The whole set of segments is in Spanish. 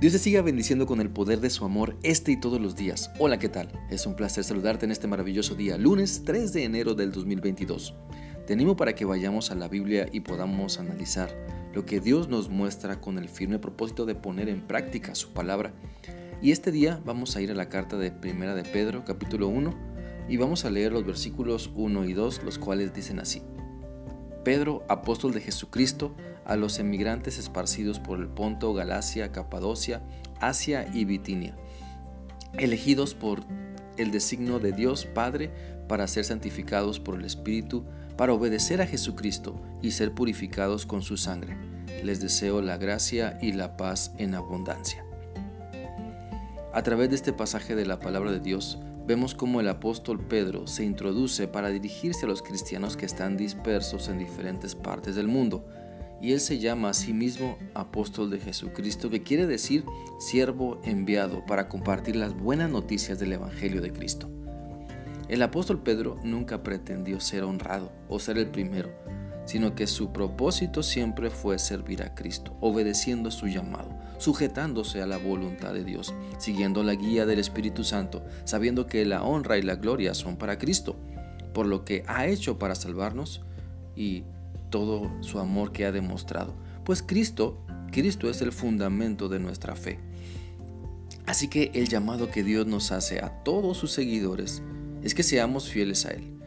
Dios te siga bendiciendo con el poder de su amor este y todos los días. Hola, ¿qué tal? Es un placer saludarte en este maravilloso día, lunes 3 de enero del 2022. Te animo para que vayamos a la Biblia y podamos analizar lo que Dios nos muestra con el firme propósito de poner en práctica su palabra. Y este día vamos a ir a la carta de Primera de Pedro, capítulo 1, y vamos a leer los versículos 1 y 2, los cuales dicen así. Pedro, apóstol de Jesucristo, a los emigrantes esparcidos por el Ponto, Galacia, Capadocia, Asia y Bitinia, elegidos por el designio de Dios Padre para ser santificados por el Espíritu, para obedecer a Jesucristo y ser purificados con su sangre. Les deseo la gracia y la paz en abundancia. A través de este pasaje de la palabra de Dios, vemos cómo el apóstol Pedro se introduce para dirigirse a los cristianos que están dispersos en diferentes partes del mundo. Y él se llama a sí mismo apóstol de Jesucristo, que quiere decir siervo enviado para compartir las buenas noticias del Evangelio de Cristo. El apóstol Pedro nunca pretendió ser honrado o ser el primero, sino que su propósito siempre fue servir a Cristo, obedeciendo su llamado, sujetándose a la voluntad de Dios, siguiendo la guía del Espíritu Santo, sabiendo que la honra y la gloria son para Cristo, por lo que ha hecho para salvarnos y todo su amor que ha demostrado. Pues Cristo, Cristo es el fundamento de nuestra fe. Así que el llamado que Dios nos hace a todos sus seguidores es que seamos fieles a Él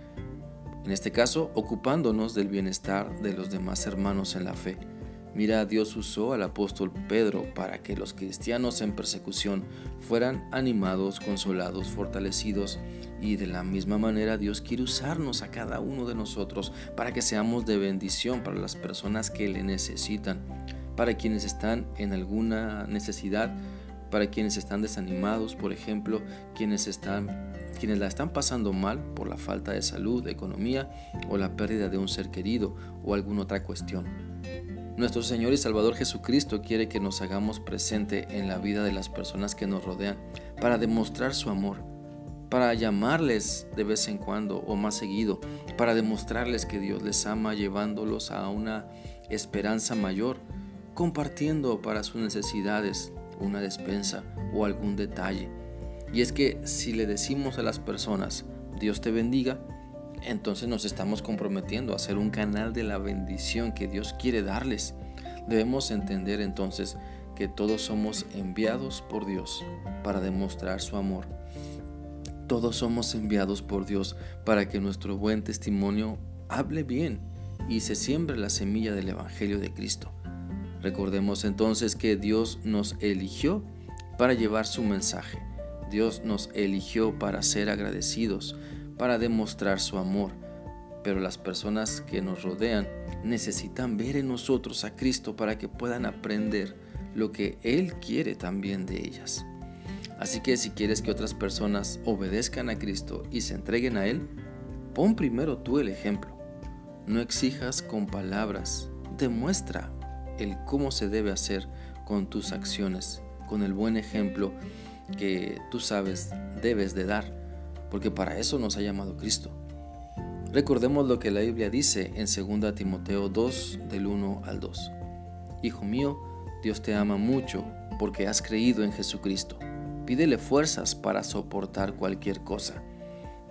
en este caso ocupándonos del bienestar de los demás hermanos en la fe. Mira, Dios usó al apóstol Pedro para que los cristianos en persecución fueran animados, consolados, fortalecidos y de la misma manera Dios quiere usarnos a cada uno de nosotros para que seamos de bendición para las personas que le necesitan, para quienes están en alguna necesidad, para quienes están desanimados, por ejemplo, quienes están quienes la están pasando mal por la falta de salud, economía o la pérdida de un ser querido o alguna otra cuestión. Nuestro Señor y Salvador Jesucristo quiere que nos hagamos presente en la vida de las personas que nos rodean para demostrar su amor, para llamarles de vez en cuando o más seguido, para demostrarles que Dios les ama llevándolos a una esperanza mayor, compartiendo para sus necesidades una despensa o algún detalle. Y es que si le decimos a las personas, Dios te bendiga, entonces nos estamos comprometiendo a ser un canal de la bendición que Dios quiere darles. Debemos entender entonces que todos somos enviados por Dios para demostrar su amor. Todos somos enviados por Dios para que nuestro buen testimonio hable bien y se siembre la semilla del Evangelio de Cristo. Recordemos entonces que Dios nos eligió para llevar su mensaje. Dios nos eligió para ser agradecidos, para demostrar su amor. Pero las personas que nos rodean necesitan ver en nosotros a Cristo para que puedan aprender lo que Él quiere también de ellas. Así que si quieres que otras personas obedezcan a Cristo y se entreguen a Él, pon primero tú el ejemplo. No exijas con palabras, demuestra el cómo se debe hacer con tus acciones, con el buen ejemplo que tú sabes debes de dar, porque para eso nos ha llamado Cristo. Recordemos lo que la Biblia dice en 2 Timoteo 2 del 1 al 2. Hijo mío, Dios te ama mucho porque has creído en Jesucristo. Pídele fuerzas para soportar cualquier cosa.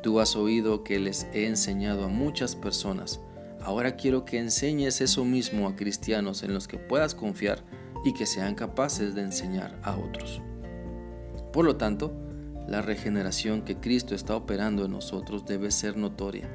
Tú has oído que les he enseñado a muchas personas Ahora quiero que enseñes eso mismo a cristianos en los que puedas confiar y que sean capaces de enseñar a otros. Por lo tanto, la regeneración que Cristo está operando en nosotros debe ser notoria.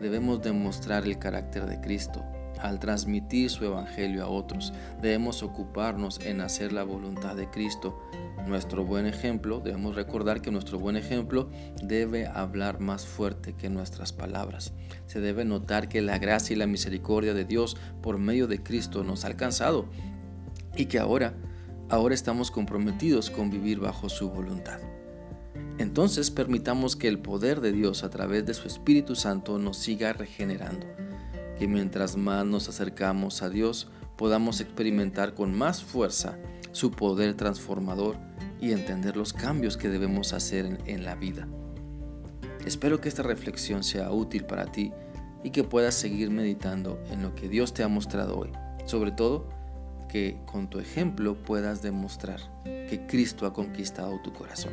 Debemos demostrar el carácter de Cristo, al transmitir su evangelio a otros, debemos ocuparnos en hacer la voluntad de Cristo. Nuestro buen ejemplo, debemos recordar que nuestro buen ejemplo debe hablar más fuerte que nuestras palabras. Se debe notar que la gracia y la misericordia de Dios por medio de Cristo nos ha alcanzado y que ahora, ahora estamos comprometidos con vivir bajo su voluntad. Entonces permitamos que el poder de Dios a través de su Espíritu Santo nos siga regenerando que mientras más nos acercamos a Dios podamos experimentar con más fuerza su poder transformador y entender los cambios que debemos hacer en, la vida. Espero que esta reflexión sea útil para ti y que puedas seguir meditando en lo que Dios te ha mostrado hoy. Sobre todo, que con tu ejemplo puedas demostrar que Cristo ha conquistado tu corazón.